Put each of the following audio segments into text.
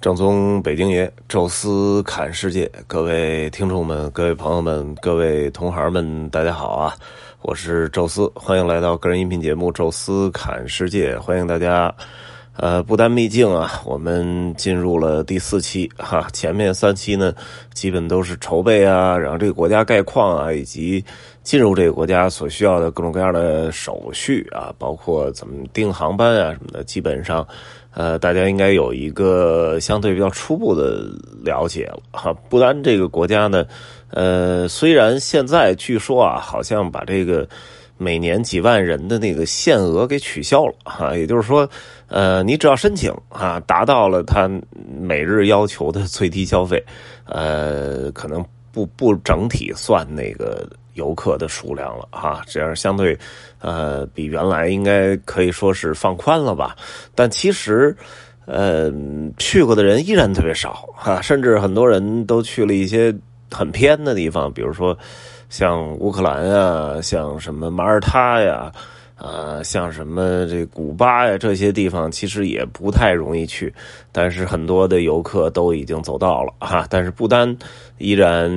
正宗北京爷，宙斯侃世界，各位听众们、各位朋友们、各位同行们，大家好啊！我是宙斯，欢迎来到个人音频节目《宙斯侃世界》，欢迎大家。呃，不丹秘境啊，我们进入了第四期哈，前面三期呢，基本都是筹备啊，然后这个国家概况啊，以及进入这个国家所需要的各种各样的手续啊，包括怎么订航班啊什么的，基本上。呃，大家应该有一个相对比较初步的了解了哈。不丹这个国家呢，呃，虽然现在据说啊，好像把这个每年几万人的那个限额给取消了哈，也就是说，呃，你只要申请啊，达到了他每日要求的最低消费，呃，可能不不整体算那个。游客的数量了哈，这样相对，呃，比原来应该可以说是放宽了吧。但其实，呃，去过的人依然特别少哈，甚至很多人都去了一些很偏的地方，比如说像乌克兰啊，像什么马耳他呀，啊，像什么这古巴呀这些地方，其实也不太容易去。但是很多的游客都已经走到了哈，但是不丹依然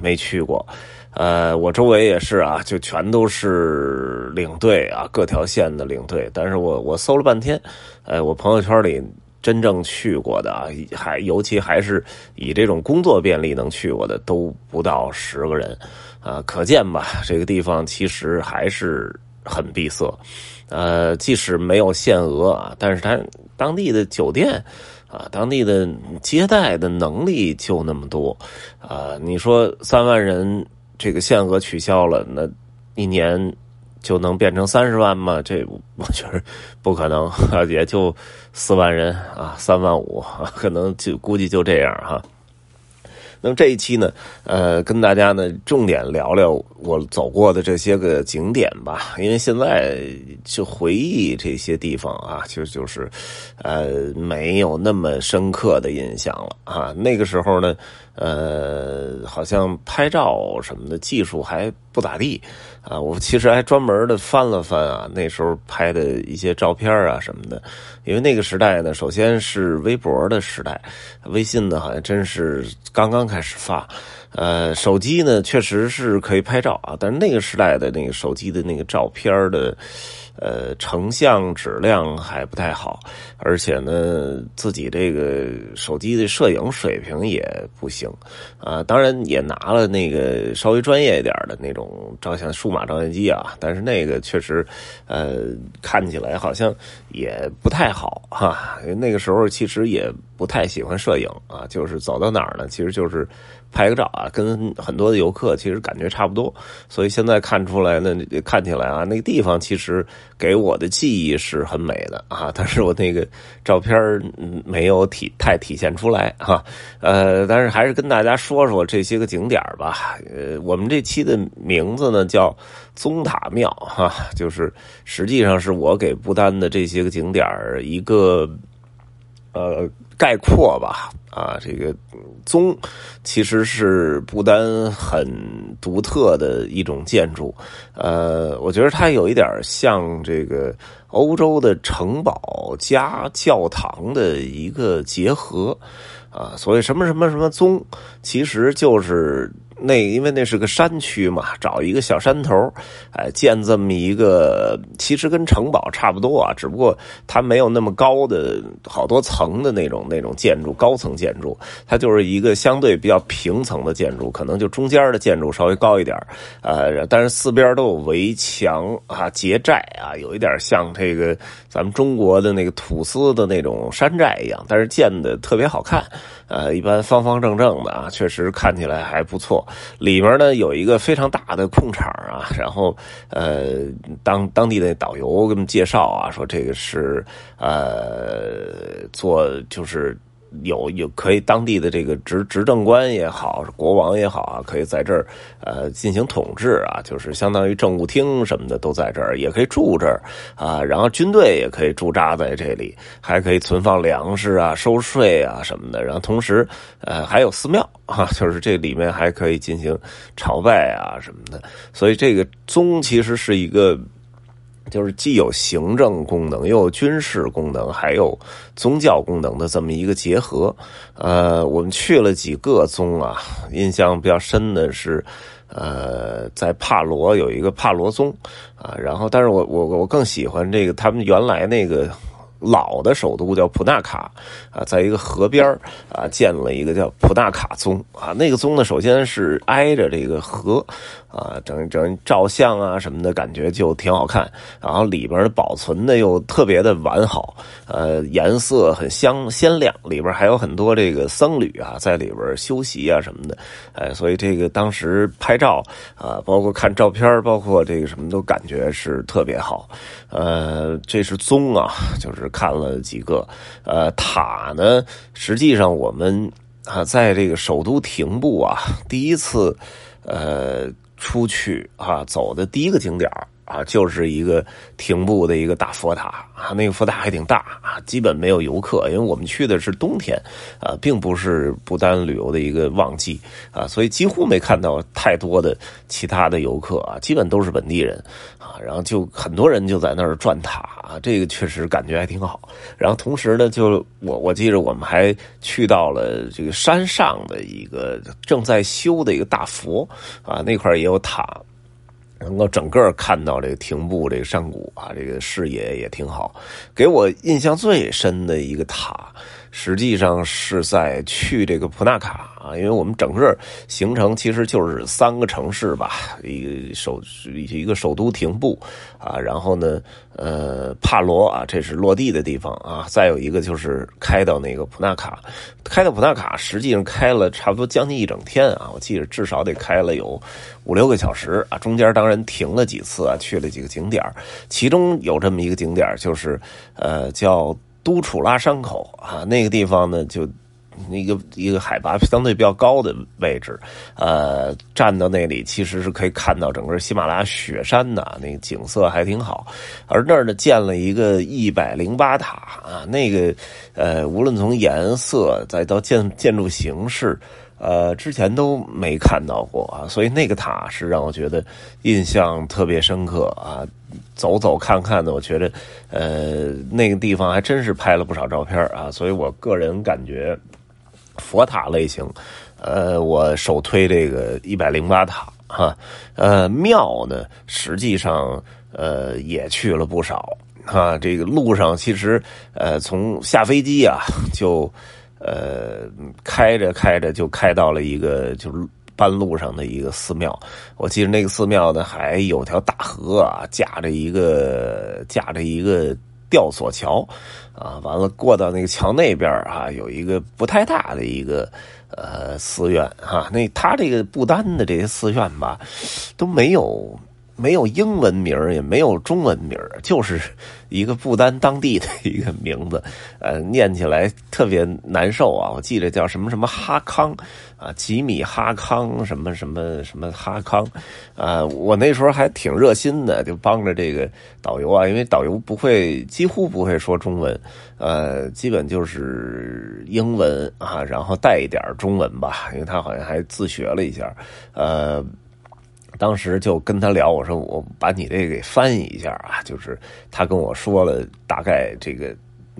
没去过。呃，我周围也是啊，就全都是领队啊，各条线的领队。但是我我搜了半天，呃，我朋友圈里真正去过的啊，还尤其还是以这种工作便利能去过的，都不到十个人啊。可见吧，这个地方其实还是很闭塞。呃，即使没有限额啊，但是它当地的酒店啊，当地的接待的能力就那么多啊。你说三万人。这个限额取消了，那一年就能变成三十万吗？这我觉得不可能，也就四万人啊，三万五，可能就估计就这样哈。那么这一期呢，呃，跟大家呢重点聊聊我走过的这些个景点吧，因为现在就回忆这些地方啊，就就是，呃，没有那么深刻的印象了啊。那个时候呢，呃，好像拍照什么的技术还不咋地。啊，我其实还专门的翻了翻啊，那时候拍的一些照片啊什么的，因为那个时代呢，首先是微博的时代，微信呢好像真是刚刚开始发，呃，手机呢确实是可以拍照啊，但是那个时代的那个手机的那个照片的。呃，成像质量还不太好，而且呢，自己这个手机的摄影水平也不行啊。当然也拿了那个稍微专业一点的那种照相数码照相机啊，但是那个确实，呃，看起来好像也不太好哈。那个时候其实也不太喜欢摄影啊，就是走到哪儿呢，其实就是。拍个照啊，跟很多的游客其实感觉差不多，所以现在看出来呢，看起来啊，那个地方其实给我的记忆是很美的啊，但是我那个照片没有体太体现出来哈，呃，但是还是跟大家说说这些个景点吧。呃，我们这期的名字呢叫宗塔庙哈，就是实际上是我给不丹的这些个景点一个呃概括吧。啊，这个宗其实是不丹很独特的一种建筑，呃，我觉得它有一点像这个欧洲的城堡加教堂的一个结合，啊，所谓什么什么什么宗，其实就是。那因为那是个山区嘛，找一个小山头，哎，建这么一个，其实跟城堡差不多啊，只不过它没有那么高的好多层的那种那种建筑，高层建筑，它就是一个相对比较平层的建筑，可能就中间的建筑稍微高一点，呃，但是四边都有围墙啊，结寨啊，有一点像这个咱们中国的那个土司的那种山寨一样，但是建的特别好看。呃，一般方方正正的啊，确实看起来还不错。里面呢有一个非常大的空场啊，然后呃，当当地的导游给我们介绍啊，说这个是呃做就是。有有可以当地的这个执执政官也好，国王也好啊，可以在这儿呃进行统治啊，就是相当于政务厅什么的都在这儿，也可以住这儿啊。然后军队也可以驻扎在这里，还可以存放粮食啊、收税啊什么的。然后同时呃还有寺庙啊，就是这里面还可以进行朝拜啊什么的。所以这个宗其实是一个。就是既有行政功能，又有军事功能，还有宗教功能的这么一个结合。呃，我们去了几个宗啊，印象比较深的是，呃，在帕罗有一个帕罗宗啊，然后，但是我我我更喜欢这个他们原来那个。老的首都叫普纳卡啊，在一个河边啊，建了一个叫普纳卡宗啊。那个宗呢，首先是挨着这个河啊，整整照相啊什么的感觉就挺好看。然后里边的保存的又特别的完好，呃，颜色很香鲜亮。里边还有很多这个僧侣啊，在里边修习啊什么的。哎，所以这个当时拍照啊，包括看照片，包括这个什么都感觉是特别好。呃，这是宗啊，就是。看了几个，呃，塔呢？实际上我们啊，在这个首都停步啊，第一次呃出去啊，走的第一个景点啊，就是一个停步的一个大佛塔啊，那个佛塔还挺大啊，基本没有游客，因为我们去的是冬天啊，并不是不丹旅游的一个旺季啊，所以几乎没看到太多的其他的游客啊，基本都是本地人啊，然后就很多人就在那儿转塔啊，这个确实感觉还挺好。然后同时呢，就我我记着我们还去到了这个山上的一个正在修的一个大佛啊，那块也有塔。能够整个看到这个亭步这个山谷啊，这个视野也挺好。给我印象最深的一个塔，实际上是在去这个普纳卡啊，因为我们整个行程其实就是三个城市吧，一个首一个首都廷部啊，然后呢。呃，帕罗啊，这是落地的地方啊。再有一个就是开到那个普纳卡，开到普纳卡，实际上开了差不多将近一整天啊。我记得至少得开了有五六个小时啊。中间当然停了几次啊，去了几个景点其中有这么一个景点就是呃叫都楚拉山口啊，那个地方呢就。一个一个海拔相对比较高的位置，呃，站到那里其实是可以看到整个喜马拉雅雪山的，那个景色还挺好。而那儿呢建了一个一百零八塔啊，那个呃，无论从颜色再到建建筑形式，呃，之前都没看到过啊，所以那个塔是让我觉得印象特别深刻啊。走走看看的，我觉得呃，那个地方还真是拍了不少照片啊，所以我个人感觉。佛塔类型，呃，我首推这个一百零八塔哈，呃，庙呢，实际上呃也去了不少哈。这个路上其实呃从下飞机啊就呃开着开着就开到了一个就是半路上的一个寺庙。我记得那个寺庙呢还有条大河啊，架着一个架着一个。吊索桥，啊，完了过到那个桥那边啊，有一个不太大的一个呃寺院哈，那他这个不丹的这些寺院吧，都没有。没有英文名也没有中文名就是一个不丹当地的一个名字，呃，念起来特别难受啊！我记得叫什么什么哈康啊，吉米哈康什么什么什么哈康，啊，我那时候还挺热心的，就帮着这个导游啊，因为导游不会，几乎不会说中文，呃，基本就是英文啊，然后带一点中文吧，因为他好像还自学了一下，呃。当时就跟他聊，我说我把你这个给翻译一下啊，就是他跟我说了大概这个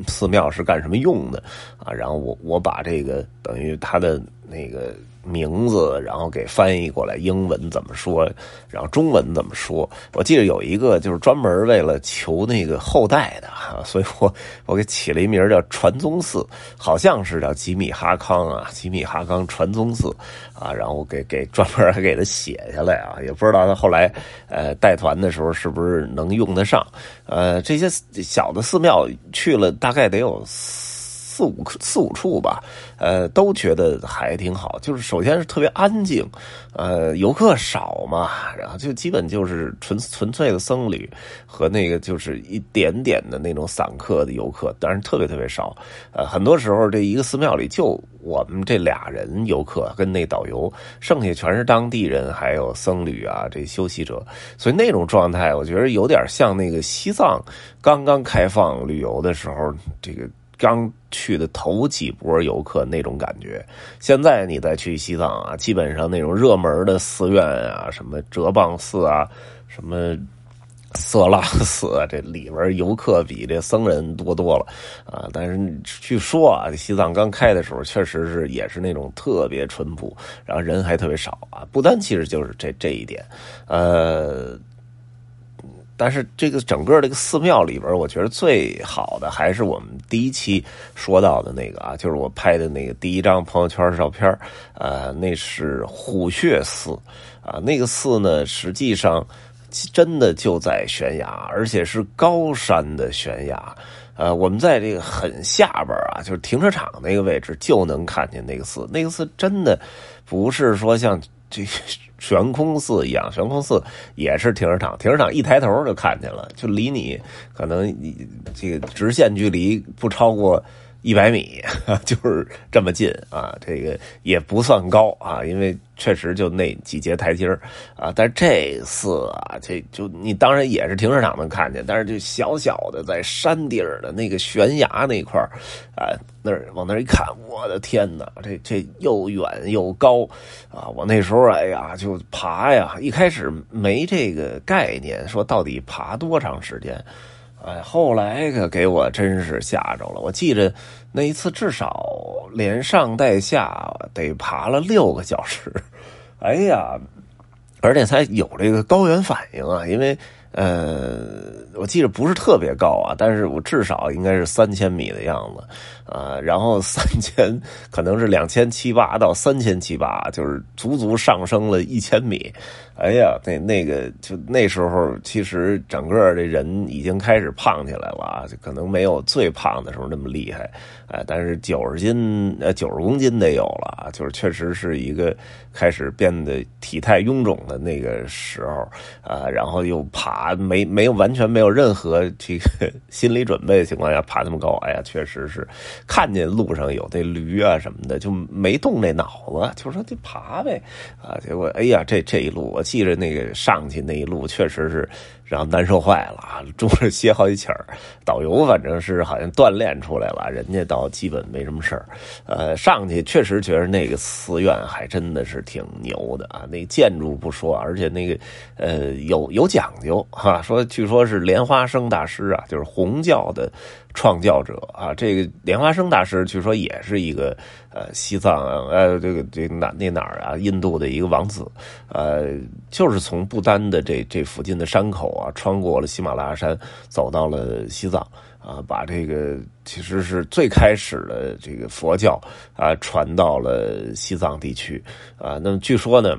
寺庙是干什么用的啊，然后我我把这个等于他的那个。名字，然后给翻译过来，英文怎么说，然后中文怎么说？我记得有一个就是专门为了求那个后代的，所以我我给起了一名叫传宗寺，好像是叫吉米哈康啊，吉米哈康传宗寺啊，然后给给专门还给他写下来啊，也不知道他后来呃带团的时候是不是能用得上，呃，这些小的寺庙去了大概得有四。四五四五处吧，呃，都觉得还挺好。就是首先是特别安静，呃，游客少嘛，然后就基本就是纯纯粹的僧侣和那个就是一点点的那种散客的游客，但是特别特别少。呃，很多时候这一个寺庙里就我们这俩人游客跟那导游，剩下全是当地人还有僧侣啊，这修习者。所以那种状态，我觉得有点像那个西藏刚刚开放旅游的时候，这个。刚去的头几波游客那种感觉，现在你再去西藏啊，基本上那种热门的寺院啊，什么哲蚌寺啊，什么色拉寺这里边游客比这僧人多多了啊！但是据说啊，西藏刚开的时候，确实是也是那种特别淳朴，然后人还特别少啊。不单其实就是这这一点，呃，但是这个整个这个寺庙里边，我觉得最好的还是我们第一期说到的那个啊，就是我拍的那个第一张朋友圈照片呃，那是虎穴寺啊，那个寺呢，实际上。真的就在悬崖，而且是高山的悬崖。呃，我们在这个很下边啊，就是停车场那个位置，就能看见那个寺。那个寺真的不是说像这悬空寺一样，悬空寺也是停车场，停车场一抬头就看见了，就离你可能这个直线距离不超过。一百米，就是这么近啊！这个也不算高啊，因为确实就那几节台阶啊。但是这次啊，这就你当然也是停车场能看见，但是就小小的在山顶的那个悬崖那块啊，那儿往那儿一看，我的天哪！这这又远又高啊！我那时候哎呀，就爬呀，一开始没这个概念，说到底爬多长时间。哎，后来可给我真是吓着了。我记着那一次至少连上带下得爬了六个小时。哎呀，而且才有这个高原反应啊，因为。呃，我记得不是特别高啊，但是我至少应该是三千米的样子，啊，然后三千可能是两千七八到三千七八，就是足足上升了一千米。哎呀，那那个就那时候，其实整个这人已经开始胖起来了啊，就可能没有最胖的时候那么厉害，哎，但是九十斤呃九十公斤得有了，就是确实是一个开始变得体态臃肿的那个时候啊，然后又爬。爬没没有完全没有任何这个 心理准备的情况下爬那么高，哎呀，确实是看见路上有这驴啊什么的，就没动那脑子，就说就爬呗啊。结果哎呀，这这一路我记着那个上去那一路确实是。然后难受坏了啊，中间歇好几气儿。导游反正是好像锻炼出来了，人家倒基本没什么事儿。呃，上去确实觉得那个寺院还真的是挺牛的啊，那建筑不说，而且那个呃有有讲究哈。说据说是莲花生大师啊，就是红教的。创教者啊，这个莲花生大师据说也是一个呃西藏呃这个这哪那哪儿啊印度的一个王子，呃就是从不丹的这这附近的山口啊穿过了喜马拉雅山走到了西藏啊，把这个其实是最开始的这个佛教啊传到了西藏地区啊，那么据说呢。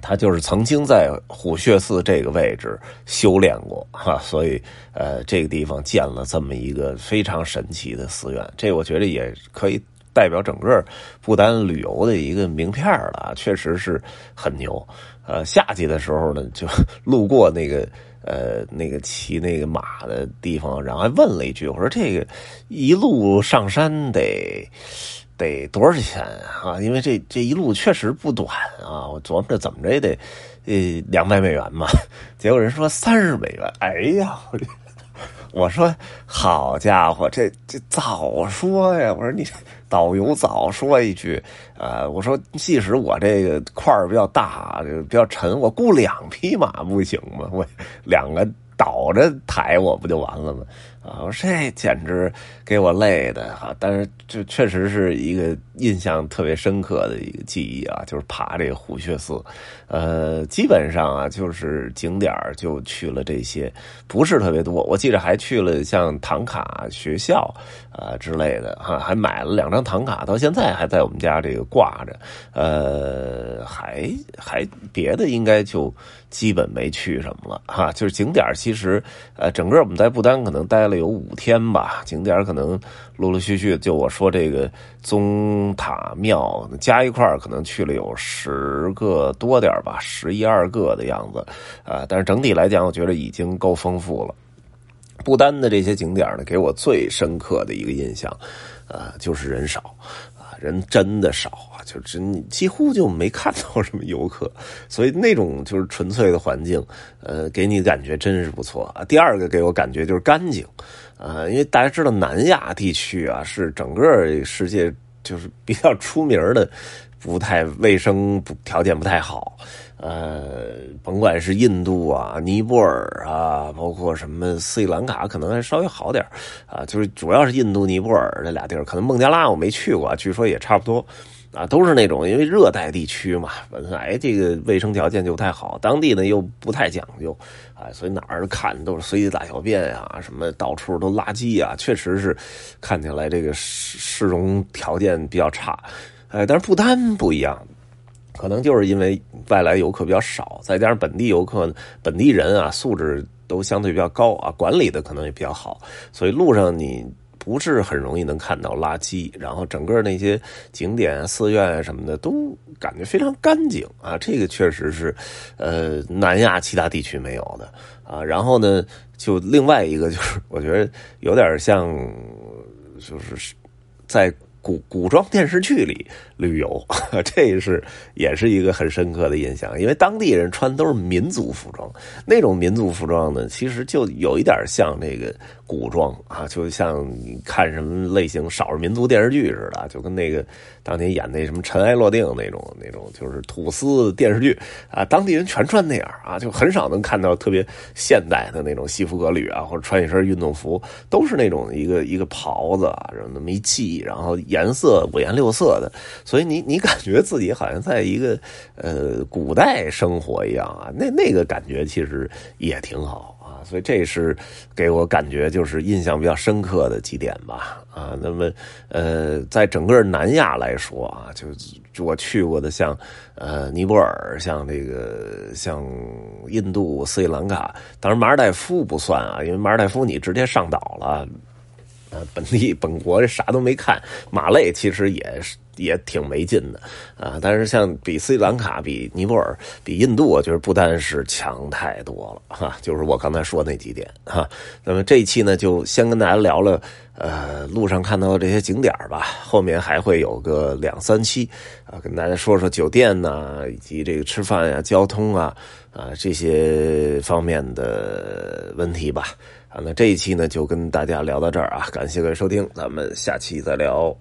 他就是曾经在虎穴寺这个位置修炼过 哈，所以呃，这个地方建了这么一个非常神奇的寺院，这我觉得也可以代表整个不丹旅游的一个名片了，确实是很牛。呃，夏季的时候呢，就路过那个呃那个骑那个马的地方，然后还问了一句，我说这个一路上山得。得多少钱啊？因为这这一路确实不短啊！我琢磨着怎么着也得，呃，两百美元嘛。结果人说三十美元。哎呀，我说好家伙，这这早说呀！我说你导游早说一句啊！我说即使我这个块儿比较大，比较沉，我雇两匹马不行吗？我两个倒着抬我不就完了吗？啊，我说这简直给我累的哈！但是这确实是一个印象特别深刻的一个记忆啊，就是爬这个虎穴寺。呃，基本上啊，就是景点就去了这些，不是特别多。我记得还去了像唐卡学校啊之类的哈，还买了两张唐卡，到现在还在我们家这个挂着。呃，还还别的应该就基本没去什么了哈。就是景点其实呃，整个我们在不丹可能待了。有五天吧，景点可能陆陆续续，就我说这个宗塔庙加一块可能去了有十个多点吧，十一二个的样子啊。但是整体来讲，我觉得已经够丰富了。不丹的这些景点呢，给我最深刻的一个印象，呃，就是人少，人真的少啊，就真几乎就没看到什么游客，所以那种就是纯粹的环境，呃，给你感觉真是不错啊。第二个给我感觉就是干净，啊，因为大家知道南亚地区啊是整个世界就是比较出名的不太卫生不条件不太好。呃，甭管是印度啊、尼泊尔啊，包括什么斯里兰卡，可能还稍微好点啊。就是主要是印度、尼泊尔这俩地儿，可能孟加拉我没去过，据说也差不多。啊，都是那种因为热带地区嘛，本来这个卫生条件就不太好，当地呢又不太讲究，啊，所以哪儿看都是随地大小便啊，什么到处都垃圾啊，确实是看起来这个市市容条件比较差。哎，但是不丹不一样，可能就是因为外来游客比较少，再加上本地游客、本地人啊素质都相对比较高啊，管理的可能也比较好，所以路上你。不是很容易能看到垃圾，然后整个那些景点、寺院什么的都感觉非常干净啊，这个确实是，呃，南亚其他地区没有的啊。然后呢，就另外一个就是，我觉得有点像，就是在。古古装电视剧里旅游，这是也是一个很深刻的印象。因为当地人穿都是民族服装，那种民族服装呢，其实就有一点像那个古装啊，就像你看什么类型少数民族电视剧似的，就跟那个当年演那什么《尘埃落定》那种那种，就是土司电视剧啊，当地人全穿那样啊，就很少能看到特别现代的那种西服革履啊，或者穿一身运动服，都是那种一个一个袍子啊，然后那么一系，然后。颜色五颜六色的，所以你你感觉自己好像在一个呃古代生活一样啊，那那个感觉其实也挺好所以这是给我感觉就是印象比较深刻的几点吧啊。那么呃，在整个南亚来说啊，就我去过的像呃尼泊尔，像这个像印度、斯里兰卡，当然马尔代夫不算啊，因为马尔代夫你直接上岛了。呃，本地本国啥都没看，马累其实也是也挺没劲的啊。但是像比斯里兰卡、比尼泊尔、比印度，我觉得不单是强太多了哈。就是我刚才说那几点哈。那么这一期呢，就先跟大家聊了呃路上看到的这些景点吧。后面还会有个两三期啊，跟大家说说酒店呐，以及这个吃饭呀、交通啊啊这些方面的问题吧。啊，那这一期呢，就跟大家聊到这儿啊，感谢各位收听，咱们下期再聊。